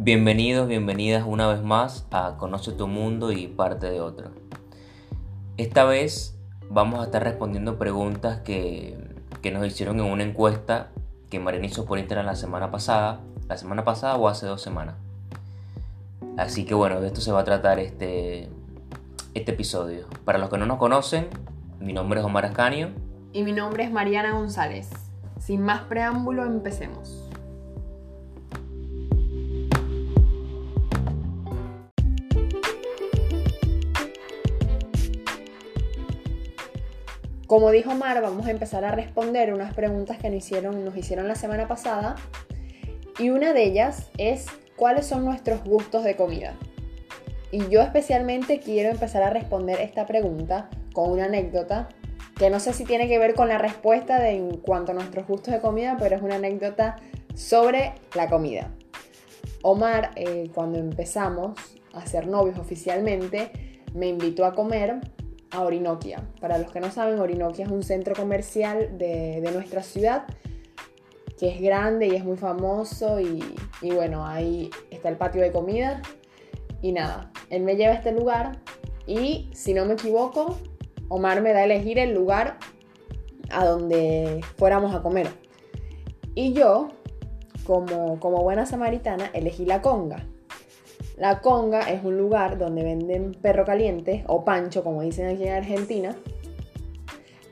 Bienvenidos, bienvenidas una vez más a Conoce tu mundo y parte de otro. Esta vez vamos a estar respondiendo preguntas que, nos hicieron en una encuesta que Mariana hizo por Instagram la semana pasada, la semana pasada o hace dos semanas. Así que bueno, de esto se va a tratar este, este episodio. Para los que no nos conocen, mi nombre es Omar Ascanio. Y mi nombre es Mariana González. Sin más preámbulo, empecemos. Como dijo Mar, vamos a empezar a responder unas preguntas que nos hicieron, nos hicieron la semana pasada. Y una de ellas es, ¿cuáles son nuestros gustos de comida? Y yo especialmente quiero empezar a responder esta pregunta con una anécdota que no sé si tiene que ver con la respuesta de en cuanto a nuestros gustos de comida, pero es una anécdota sobre la comida. Omar, eh, cuando empezamos a ser novios oficialmente, me invitó a comer a Orinoquia. Para los que no saben, Orinoquia es un centro comercial de, nuestra ciudad que es grande y es muy famoso y, y, bueno, ahí está el patio de comida y nada, él me lleva a este lugar y si no me equivoco, Omar me da a elegir el lugar a donde fuéramos a comer. Y yo, como, como buena samaritana, elegí la conga. La conga es un lugar donde venden perro caliente o pancho, como dicen aquí en Argentina,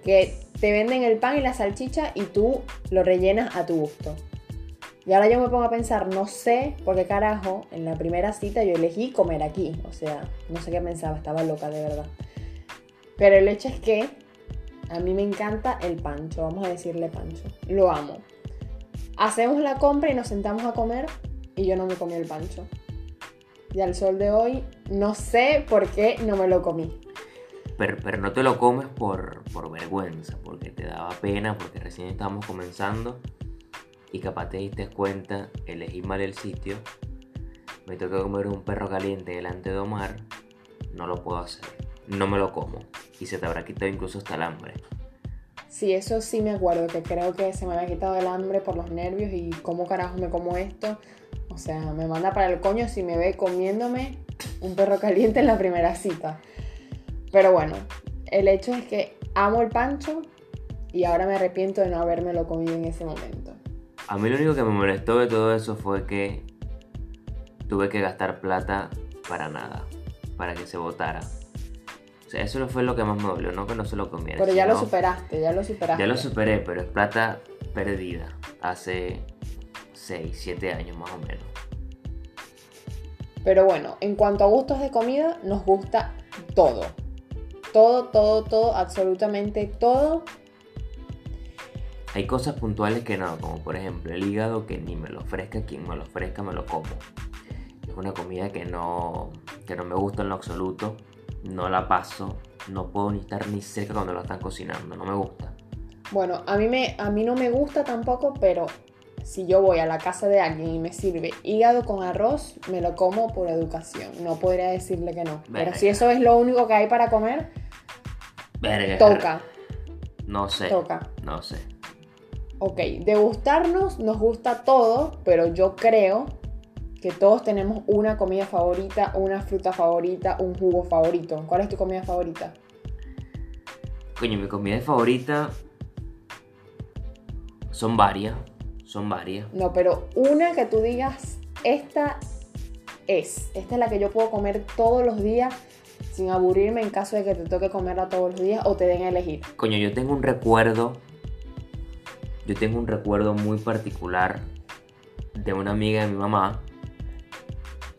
que te venden el pan y la salchicha y tú lo rellenas a tu gusto. Y ahora yo me pongo a pensar, no sé por qué carajo en la primera cita yo elegí comer aquí. O sea, no sé qué pensaba, estaba loca de verdad. Pero el hecho es que a mí me encanta el pancho, vamos a decirle pancho. Lo amo. Hacemos la compra y nos sentamos a comer y yo no me comí el pancho. Y al sol de hoy no sé por qué no me lo comí. Pero, pero no te lo comes por, por vergüenza, porque te daba pena, porque recién estábamos comenzando y capaz te diste cuenta, elegí mal el sitio, me toca comer un perro caliente delante de Omar, no lo puedo hacer, no me lo como y se te habrá quitado incluso hasta el hambre. Sí, eso sí me acuerdo, que creo que se me había quitado el hambre por los nervios y cómo carajo me como esto. O sea, me manda para el coño si me ve comiéndome un perro caliente en la primera cita. Pero bueno, el hecho es que amo el pancho y ahora me arrepiento de no habérmelo comido en ese momento. A mí lo único que me molestó de todo eso fue que tuve que gastar plata para nada, para que se votara. O sea, eso no fue lo que más me dolió, no que no se lo comiera. Pero ya lo superaste, ya lo superaste. Ya lo superé, pero es plata perdida. Hace 6, 7 años más o menos. Pero bueno, en cuanto a gustos de comida, nos gusta todo. Todo, todo, todo, absolutamente todo. Hay cosas puntuales que no, como por ejemplo el hígado que ni me lo ofrezca, quien me lo ofrezca me lo como. Es una comida que no, que no me gusta en lo absoluto, no la paso, no puedo ni estar ni cerca cuando lo están cocinando, no me gusta. Bueno, a mí, me, a mí no me gusta tampoco, pero si yo voy a la casa de alguien y me sirve hígado con arroz, me lo como por educación. No podría decirle que no. Pero si eso es lo único que hay para comer, toca. No sé. Toca. No sé. Ok, de gustarnos nos gusta todo, pero yo creo que todos tenemos una comida favorita, una fruta favorita, un jugo favorito. ¿Cuál es tu comida favorita? Coño, mi comida favorita son varias son varias. No, pero una que tú digas, esta es, esta es la que yo puedo comer todos los días sin aburrirme en caso de que te toque comerla todos los días o te den a elegir. Coño, yo tengo un recuerdo, yo tengo un recuerdo muy particular de una amiga de mi mamá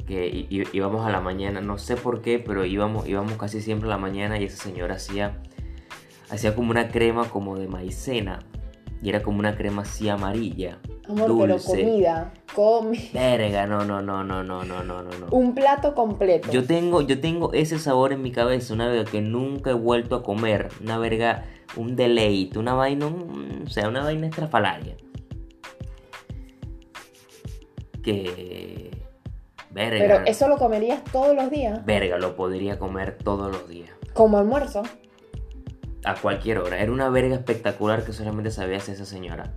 que íbamos a la mañana, no sé por qué, pero íbamos, íbamos casi siempre a la mañana y esa señora hacía, hacía como una crema como de maicena y era como una crema así amarilla. Amor, dulce. pero comida, comida. Verga, no, no, no, no, no, no, no, no. Un plato completo. Yo tengo, yo tengo ese sabor en mi cabeza, una verga que nunca he vuelto a comer, una verga, un deleite, una vaina, o sea, una vaina estrafalaria. Que... Verga. Pero eso lo comerías todos los días. Verga, lo podría comer todos los días. Como almuerzo a cualquier hora. Era una verga espectacular que solamente sabía hacer esa señora.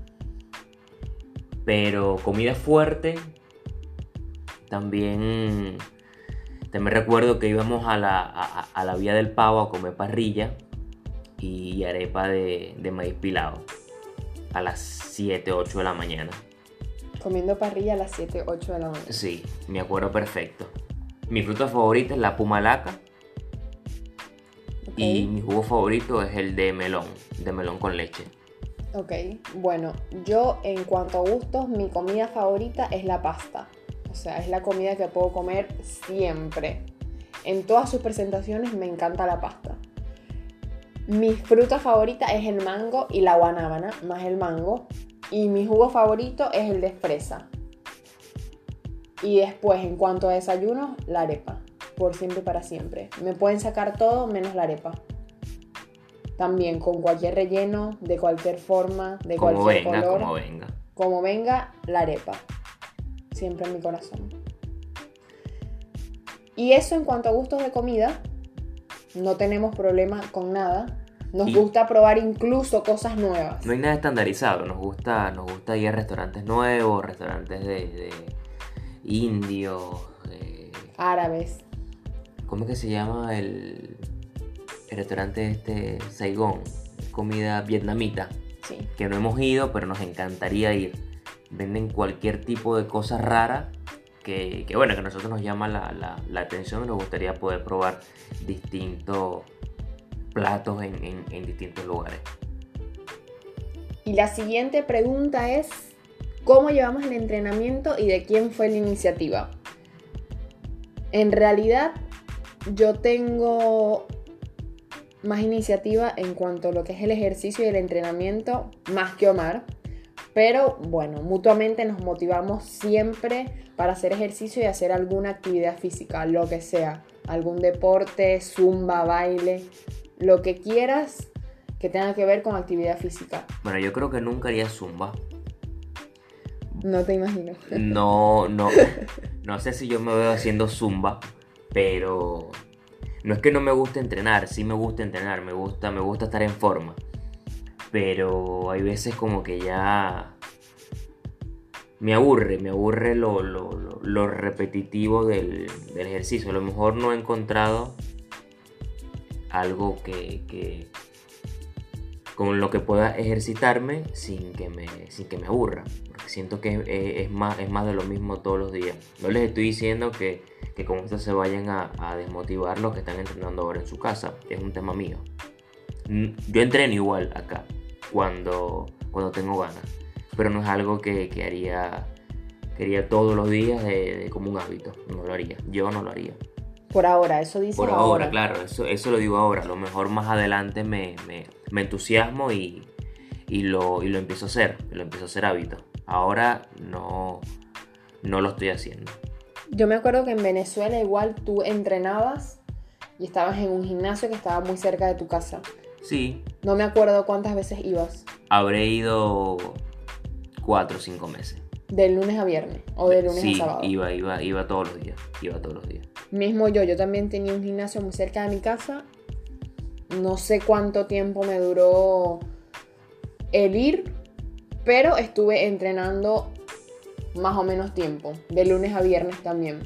Pero comida fuerte, También, también recuerdo que íbamos a la, a, la Vía del Pavo a comer parrilla y arepa de, de maíz pilado a las 7, 8 de la mañana. Comiendo parrilla a las 7, 8 de la mañana. Sí, me acuerdo perfecto. Mi fruta favorita es la pumalaca. Y mi jugo favorito es el de melón, de melón con leche. Ok, bueno, yo en cuanto a gustos, mi comida favorita es la pasta. O sea, es la comida que puedo comer siempre. En todas sus presentaciones me encanta la pasta. Mi fruta favorita es el mango y la guanábana, más el mango. Y mi jugo favorito es el de fresa. Y después, en cuanto a desayuno, la arepa. Por siempre y para siempre. Me pueden sacar todo menos la arepa. También con cualquier relleno, de cualquier forma, de como cualquier venga, color. Como venga. Como venga, la arepa. Siempre en mi corazón. Y eso en cuanto a gustos de comida, no tenemos problema con nada. Nos gusta probar incluso cosas nuevas. No hay nada estandarizado, nos gusta, nos gusta ir a restaurantes nuevos, restaurantes de, indios, árabes. ¿Cómo que se llama el, el restaurante este Saigón? Comida vietnamita. Sí. Que no hemos ido, pero nos encantaría ir. Venden cualquier tipo de cosa rara que, bueno, que a nosotros nos llama la, la atención y nos gustaría poder probar distintos platos en, distintos lugares. Y la siguiente pregunta es, ¿cómo llevamos el entrenamiento y de quién fue la iniciativa? En realidad, yo tengo más iniciativa en cuanto a lo que es el ejercicio y el entrenamiento, más que Omar. Pero bueno, mutuamente nos motivamos siempre para hacer ejercicio y hacer alguna actividad física, lo que sea, algún deporte, zumba, baile, lo que quieras que tenga que ver con actividad física. Bueno, yo creo que nunca haría zumba. No te imagino. No, no. No sé si yo me veo haciendo zumba, pero no es que no me guste entrenar, sí me gusta entrenar, me gusta, me gusta estar en forma. Pero hay veces como que ya me aburre, me aburre lo, repetitivo del, del, ejercicio. A lo mejor no he encontrado algo que, con lo que pueda ejercitarme sin que me, sin que me aburra. Porque siento que es, más, es más de lo mismo todos los días. No les estoy diciendo que, que con esto se vayan a, desmotivar los que están entrenando ahora en su casa. Es un tema mío. Yo entreno igual acá cuando, cuando tengo ganas. Pero no es algo que, que haría, todos los días de, como un hábito. No lo haría. Yo no lo haría. Por ahora, eso dice Por ahora, claro, eso, eso lo digo ahora. A lo mejor más adelante me, entusiasmo y, lo, lo empiezo a hacer, lo empiezo a hacer hábito. Ahora no, no lo estoy haciendo. Yo me acuerdo que en Venezuela igual tú entrenabas y estabas en un gimnasio que estaba muy cerca de tu casa. Sí. No me acuerdo cuántas veces ibas. Habré ido cuatro o cinco meses. ¿De lunes a viernes o de lunes a sábado? Iba, iba, iba todos los días. Iba todos los días. Mismo yo, yo también tenía un gimnasio muy cerca de mi casa. No sé cuánto tiempo me duró el ir, pero estuve entrenando más o menos tiempo, de lunes a viernes también.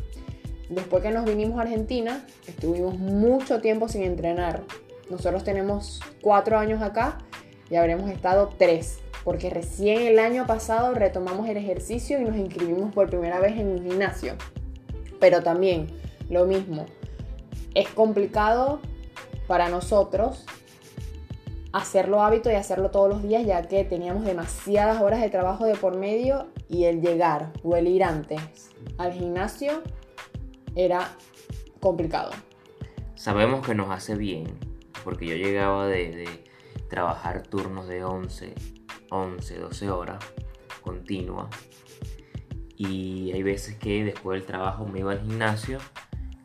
Después que nos vinimos a Argentina, estuvimos mucho tiempo sin entrenar. Nosotros tenemos cuatro años acá y habremos estado tres porque recién el año pasado retomamos el ejercicio y nos inscribimos por primera vez en un gimnasio. Pero también lo mismo, es complicado para nosotros hacerlo hábito y hacerlo todos los días ya que teníamos demasiadas horas de trabajo de por medio y el llegar o el ir antes al gimnasio era complicado. Sabemos que nos hace bien porque yo llegaba de, de trabajar turnos de 11 11, 12 horas continua. Y hay veces que después del trabajo me iba al gimnasio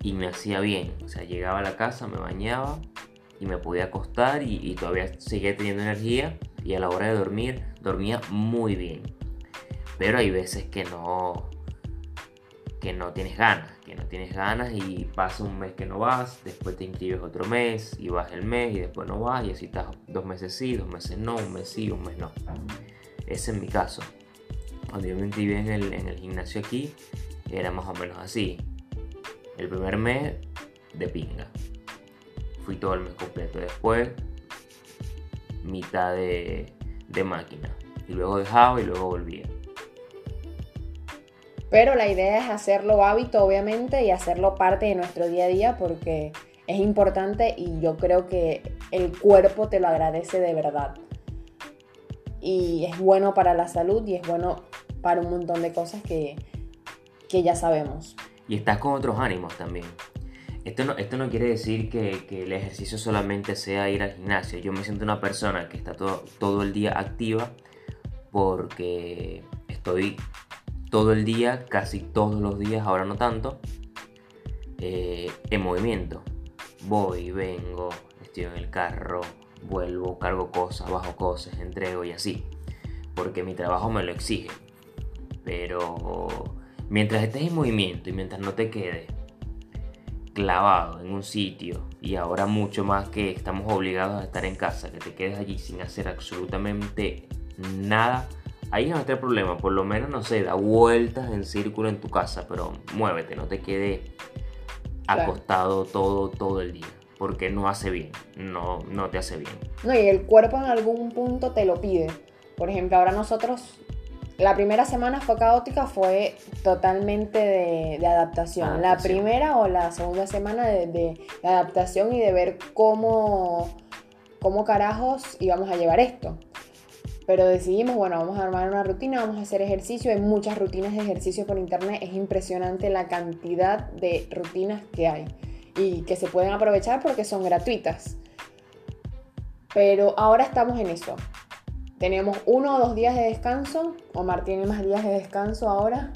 y me hacía bien. O sea, llegaba a la casa, me bañaba y me podía acostar y, todavía seguía teniendo energía. Y a la hora de dormir, dormía muy bien. Pero hay veces que no, que no tienes ganas, que no tienes ganas y pasa un mes que no vas, después te inscribes otro mes y vas el mes y después no vas y así estás dos meses sí, dos meses no, un mes sí, un mes no. Ese es mi caso. Cuando yo me inscribí en el, en el gimnasio aquí, era más o menos así. El primer mes de pinga. Fui todo el mes completo. Después, mitad de, de máquina. Y luego dejaba y luego volvía. Pero la idea es hacerlo hábito, obviamente, y hacerlo parte de nuestro día a día porque es importante y yo creo que el cuerpo te lo agradece de verdad. Y es bueno para la salud y es bueno para un montón de cosas que, que ya sabemos. Y estás con otros ánimos también. Esto no, esto no quiere decir que, que, el ejercicio solamente sea ir al gimnasio. Yo me siento una persona que está todo, todo el día activa porque estoy todo el día, casi todos los días, ahora no tanto, eh, en movimiento. Voy, vengo, estoy en el carro, vuelvo, cargo cosas, bajo cosas, entrego y así. Porque mi trabajo me lo exige. Pero mientras estés en movimiento y mientras no te quedes clavado en un sitio y ahora mucho más que estamos obligados a estar en casa, que te quedes allí sin hacer absolutamente nada, ahí no está el problema. Por lo menos, no sé, da vueltas en círculo en tu casa, pero muévete, no te quedes acostado todo, todo el día. Porque no hace bien, no, no te hace bien. No, y el cuerpo en algún punto te lo pide. Por ejemplo, ahora nosotros la primera semana fue caótica, fue totalmente de, adaptación. La primera o la segunda semana de, adaptación y de ver cómo, cómo carajos íbamos a llevar esto. Pero decidimos, bueno, vamos a armar una rutina, vamos a hacer ejercicio. Hay muchas rutinas de ejercicio por internet. Es impresionante la cantidad de rutinas que hay y que se pueden aprovechar porque son gratuitas. Pero ahora estamos en eso. Tenemos uno o dos días de descanso. Omar tiene más días de descanso ahora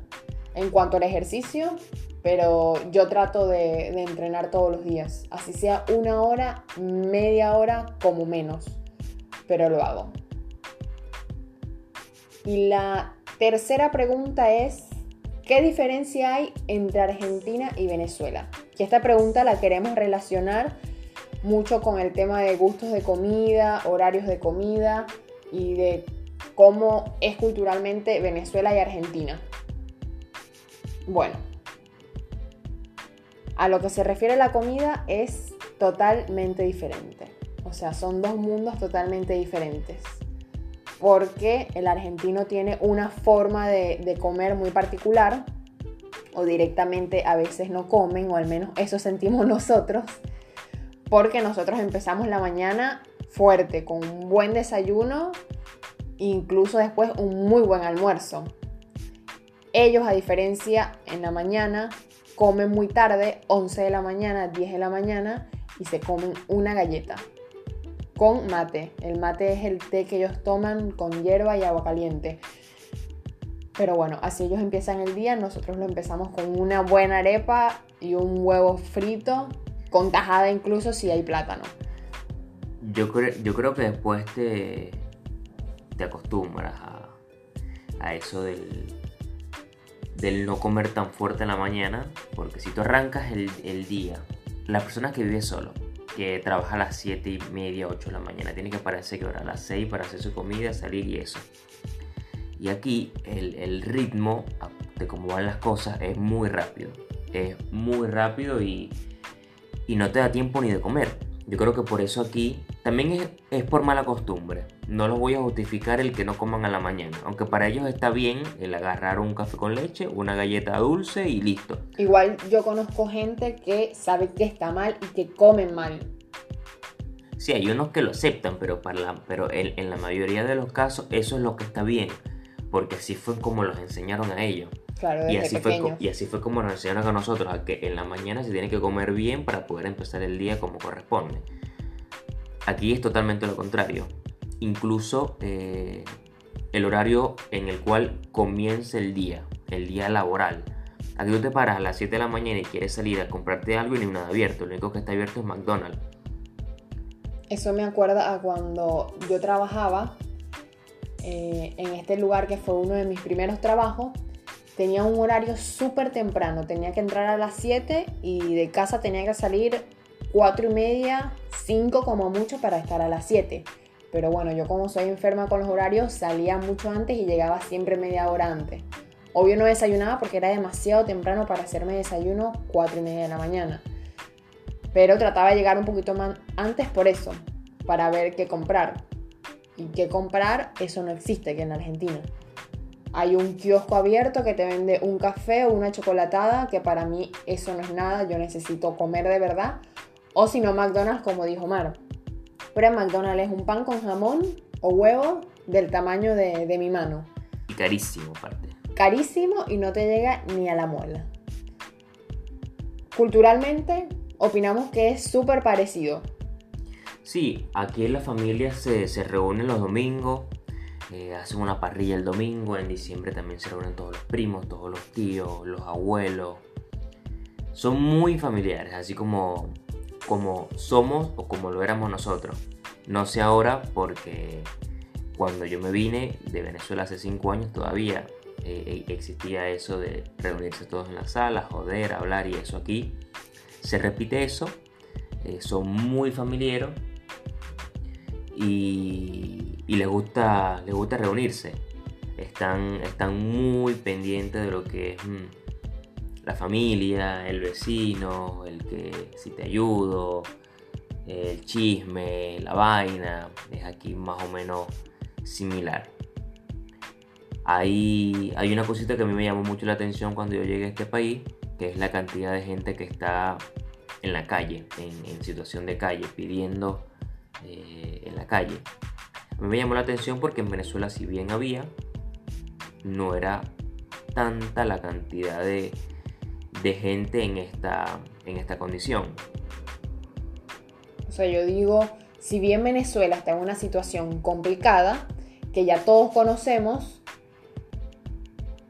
en cuanto al ejercicio, pero yo trato de, entrenar todos los días. Así sea una hora, media hora, como menos. Pero lo hago. Y la tercera pregunta es, ¿qué diferencia hay entre Argentina y Venezuela? Y esta pregunta la queremos relacionar mucho con el tema de gustos de comida, horarios de comida y de cómo es culturalmente Venezuela y Argentina. Bueno, a lo que se refiere la comida es totalmente diferente. O sea, son dos mundos totalmente diferentes. Porque el argentino tiene una forma de comer muy particular o directamente a veces no comen, o al menos eso sentimos nosotros, porque nosotros empezamos la mañana fuerte, con un buen desayuno, incluso después un muy buen almuerzo. Ellos, a diferencia, en la mañana comen muy tarde, 11 de la mañana, 10 de la mañana, y se comen una galleta con mate. El mate es el té que ellos toman con hierba y agua caliente. Pero bueno, así ellos empiezan el día, nosotros lo empezamos con una buena arepa y un huevo frito, con tajada incluso si hay plátano. Yo, creo, yo creo que después te, te acostumbras a, a eso del, del no comer tan fuerte en la mañana, porque si tú arrancas el, el día, la persona que vive solo, que trabaja a las 7 y media, 8 de la mañana, tiene que pararse que a las 6 para hacer su comida, salir y eso. Y aquí el, el ritmo de cómo van las cosas es muy rápido. Es muy rápido y, y no te da tiempo ni de comer. Yo creo que por eso aquí también es, es, por mala costumbre. No los voy a justificar el que no coman a la mañana. Aunque para ellos está bien el agarrar un café con leche, una galleta dulce y listo. Igual yo conozco gente que sabe que está mal y que comen mal. Sí, hay unos que lo aceptan, pero, para la, pero en, en la mayoría de los casos eso es lo que está bien. Porque así fue como los enseñaron a ellos. Claro, y, así fue, y así fue como nos enseñaron a nosotros, a que en la mañana se tiene que comer bien para poder empezar el día como corresponde. Aquí es totalmente lo contrario. Incluso eh, el horario en el cual comienza el día, el día laboral. Aquí tú te paras a las 7 de la mañana y quieres salir a comprarte algo y no hay nada abierto. Lo único que está abierto es McDonald's. Eso me acuerda a cuando yo trabajaba eh, en este lugar que fue uno de mis primeros trabajos tenía un horario súper temprano, tenía que entrar a las 7 y de casa tenía que salir 4 y media, 5 como mucho para estar a las 7. Pero bueno, yo como soy enferma con los horarios, salía mucho antes y llegaba siempre media hora antes. Obvio no desayunaba porque era demasiado temprano para hacerme desayuno 4 y media de la mañana. Pero trataba de llegar un poquito más antes por eso, para ver qué comprar. Y qué comprar, eso no existe aquí en Argentina. Hay un kiosco abierto que te vende un café o una chocolatada, que para mí eso no es nada, yo necesito comer de verdad. O si no, McDonald's, como dijo Mar. Pero en McDonald's es un pan con jamón o huevo del tamaño de, de mi mano. Y carísimo, aparte. Carísimo y no te llega ni a la muela. Culturalmente, opinamos que es súper parecido. Sí, aquí en la familia se, se reúnen los domingos, eh, hacen una parrilla el domingo, en diciembre también se reúnen todos los primos, todos los tíos, los abuelos. Son muy familiares, así como, como somos o como lo éramos nosotros. No sé ahora porque cuando yo me vine de Venezuela hace 5 años todavía eh, existía eso de reunirse todos en la sala, joder, hablar y eso aquí. Se repite eso, eh, son muy familiares y, les, gusta, les gusta reunirse. Están, están muy pendientes de lo que es mm, la familia, el vecino, el que si te ayudo, el chisme, la vaina. Es aquí más o menos similar. Hay, hay una cosita que a mí me llamó mucho la atención cuando yo llegué a este país, que es la cantidad de gente que está en la calle, en, situación de calle, pidiendo eh, en la calle. A mí me llamó la atención porque en Venezuela si bien había, no era tanta la cantidad de, de gente en esta, en esta condición. O sea, yo digo, si bien Venezuela está en una situación complicada, que ya todos conocemos,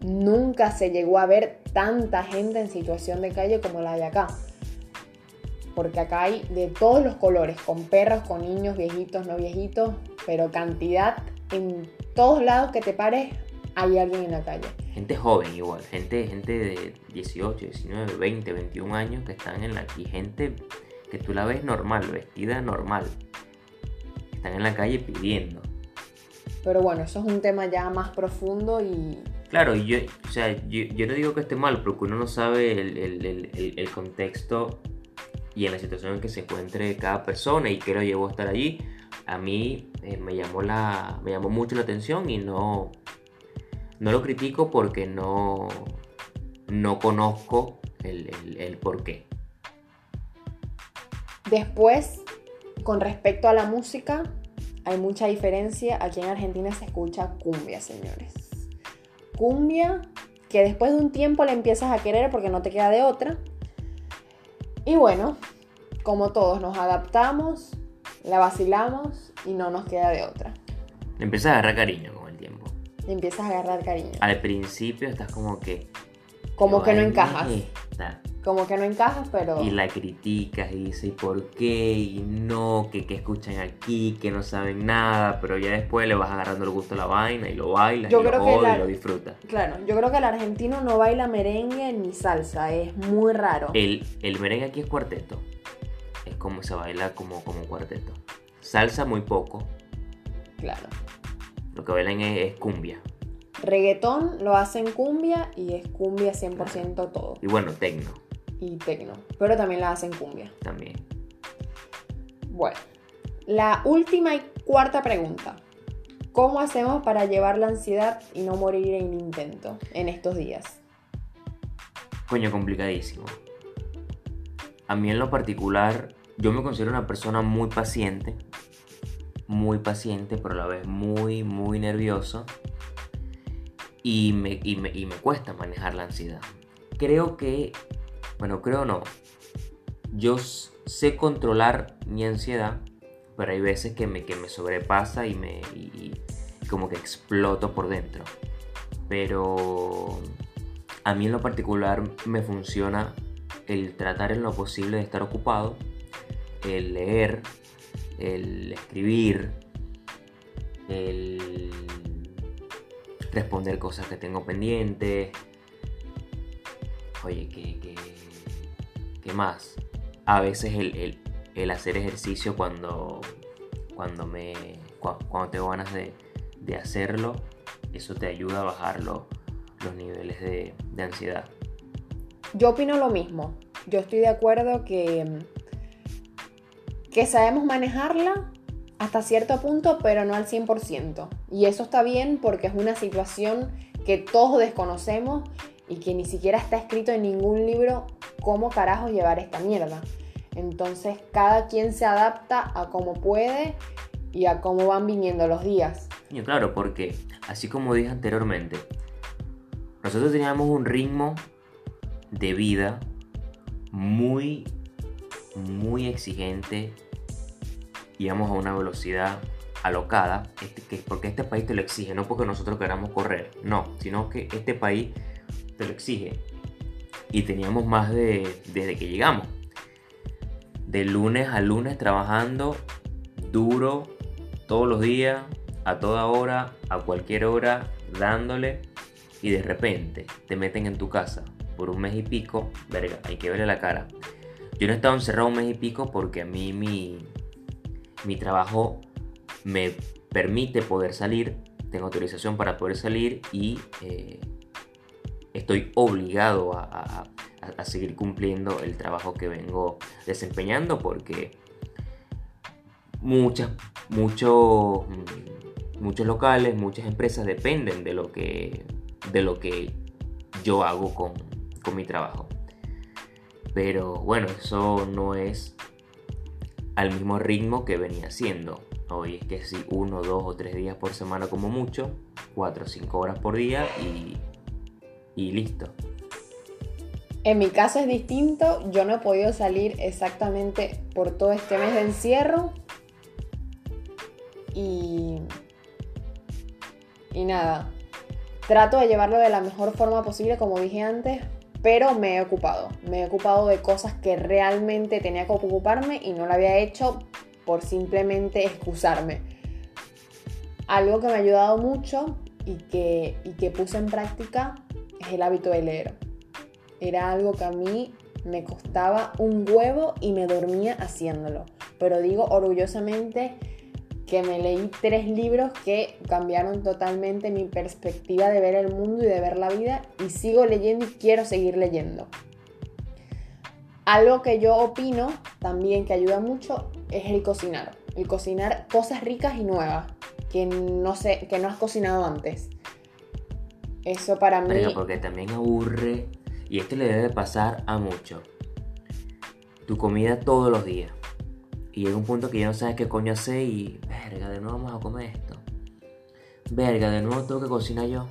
nunca se llegó a ver tanta gente en situación de calle como la de acá porque acá hay de todos los colores, con perros, con niños, viejitos, no viejitos, pero cantidad en todos lados que te pares hay alguien en la calle. Gente joven igual, gente, gente de 18, 19, 20, 21 años que están en la y gente que tú la ves normal, vestida normal. Están en la calle pidiendo. Pero bueno, eso es un tema ya más profundo y... Claro, yo, o sea, yo, no digo que esté mal, porque uno no sabe el, el, el contexto y en la situación en que se encuentre cada persona y que lo llevó a estar allí, a mí eh, me, llamó la, me llamó mucho la atención y no, no lo critico porque no, no conozco el, el, qué. Después, con respecto a la música, hay mucha diferencia. Aquí en Argentina se escucha cumbia, señores. Cumbia que después de un tiempo le empiezas a querer porque no te queda de otra. Y bueno, como todos nos adaptamos, la vacilamos y no nos queda de otra. Le empiezas a agarrar cariño con el tiempo. Le empiezas a agarrar cariño. Al principio estás como que... Como que no encajas. Como que no encajas, pero... Y la criticas y dices, ¿y por qué? Y no, que, que escuchan aquí, que no saben nada, pero ya después le vas agarrando el gusto a la vaina y lo bailas y, lo, y lo disfrutas. Claro, yo creo que el argentino no baila merengue ni salsa, es muy raro. El, el merengue aquí es cuarteto, es como se baila como, como cuarteto. Salsa muy poco. Claro. Lo que bailan es cumbia. Reggaetón lo hacen cumbia y es cumbia 100% todo. Y bueno, tecno y tecno, pero también la hacen cumbia. También. Bueno, la última y cuarta pregunta. ¿Cómo hacemos para llevar la ansiedad y no morir en intento en estos días? Coño, complicadísimo. A mí en lo particular, yo me considero una persona muy paciente, muy paciente, pero a la vez muy, muy nervioso. Y me, y me, y me cuesta manejar la ansiedad. Creo que bueno, creo no. Yo sé controlar mi ansiedad, pero hay veces que me, que me sobrepasa y me como que exploto por dentro. Pero a mí en lo particular me funciona el tratar en lo posible de estar ocupado, el leer, el escribir, el responder cosas que tengo pendientes. Oye, que, que ¿Qué más? A veces el, hacer ejercicio cuando, cuando, me, cuando tengo ganas de, hacerlo, eso te ayuda a bajar los, los niveles de, de ansiedad. Yo opino lo mismo. Yo estoy de acuerdo que, que sabemos manejarla hasta cierto punto, pero no al 100%. Y eso está bien porque es una situación que todos desconocemos y que ni siquiera está escrito en ningún libro cómo carajo llevar esta mierda. Entonces cada quien se adapta a cómo puede y a cómo van viniendo los días. Y claro, porque así como dije anteriormente, nosotros teníamos un ritmo de vida muy, muy exigente. Íbamos a una velocidad alocada, este, porque este país te lo exige, no porque nosotros queramos correr, no, sino que este país lo exige. Y teníamos más de, desde que llegamos, de lunes a lunes trabajando duro, todos los días, a toda hora, a cualquier hora, dándole, y de repente te meten en tu casa por un mes y pico, verga, hay que verle la cara. Yo no he estado encerrado un mes y pico porque a mí mi, mi trabajo me permite poder salir, tengo autorización para poder salir y eh, estoy obligado a, seguir cumpliendo el trabajo que vengo desempeñando porque muchas, muchos, muchos locales, muchas empresas dependen de lo que, de lo que yo hago con, con mi trabajo. Pero bueno, eso no es al mismo ritmo que venía siendo. Hoy es que si uno, dos o tres días por semana como mucho, cuatro o cinco horas por día y, y listo. En mi caso es distinto, yo no he podido salir exactamente por todo este mes de encierro y, y nada, trato de llevarlo de la mejor forma posible como dije antes, pero me he ocupado. Me he ocupado de cosas que realmente tenía que ocuparme y no lo había hecho por simplemente excusarme. Algo que me ha ayudado mucho y que, y que puse en práctica es el hábito de leer. Era algo que a mí me costaba un huevo y me dormía haciéndolo. Pero digo orgullosamente que me leí tres libros que cambiaron totalmente mi perspectiva de ver el mundo y de ver la vida y sigo leyendo y quiero seguir leyendo. Algo que yo opino también que ayuda mucho es el cocinar. El cocinar cosas ricas y nuevas que no sé, que no has cocinado antes. Eso para mí. porque también aburre y esto le debe pasar a mucho. Tu comida todos los días. Y llega un punto que ya no sabes qué coño hacer y, verga, de nuevo vamos a comer esto. Verga, de nuevo tengo que cocinar yo.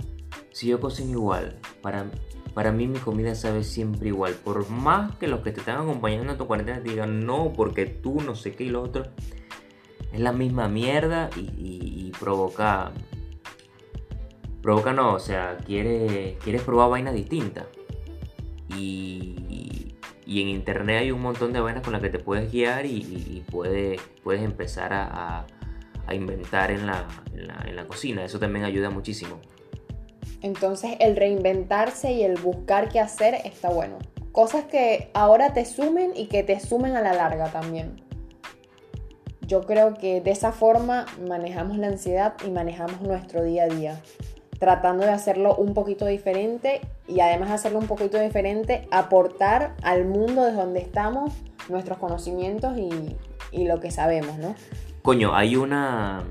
Si yo cocino igual, para, para mí mi comida sabe siempre igual. Por más que los que te están acompañando en tu cuarentena te digan no, porque tú no sé qué y lo otro, es la misma mierda y, provoca. Provoca no, o sea, quieres, quieres probar vainas distintas. Y, y en internet hay un montón de vainas con las que te puedes guiar y, puedes, puedes empezar a, inventar en la, en la, cocina. Eso también ayuda muchísimo. Entonces el reinventarse y el buscar qué hacer está bueno. Cosas que ahora te sumen y que te sumen a la larga también. Yo creo que de esa forma manejamos la ansiedad y manejamos nuestro día a día tratando de hacerlo un poquito diferente y además de hacerlo un poquito diferente, aportar al mundo desde donde estamos nuestros conocimientos y, lo que sabemos, ¿no? Coño, hay una...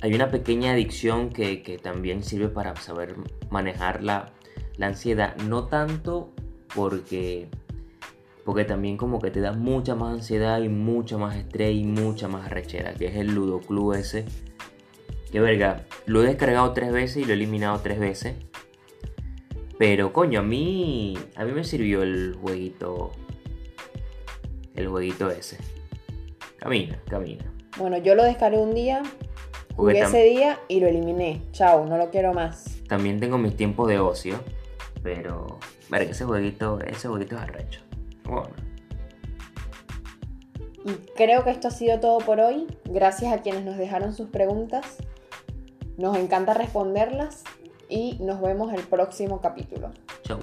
Hay una pequeña adicción que, también sirve para saber manejar la, la ansiedad, no tanto porque porque también como que te da mucha más ansiedad y mucha más estrés y mucha más arrechera, que es el Ludo Club ese que verga, lo he descargado tres veces y lo he eliminado tres veces. Pero coño, a mí. A mí me sirvió el jueguito. El jueguito ese. Camina, camina. Bueno, yo lo descargué un día. Jugué ese día y lo eliminé. Chao, no lo quiero más. También tengo mis tiempos de ocio. Pero. Verga, ese jueguito. Ese jueguito es arrecho. Bueno. Y creo que esto ha sido todo por hoy. Gracias a quienes nos dejaron sus preguntas. Nos encanta responderlas y nos vemos el próximo capítulo. Chau.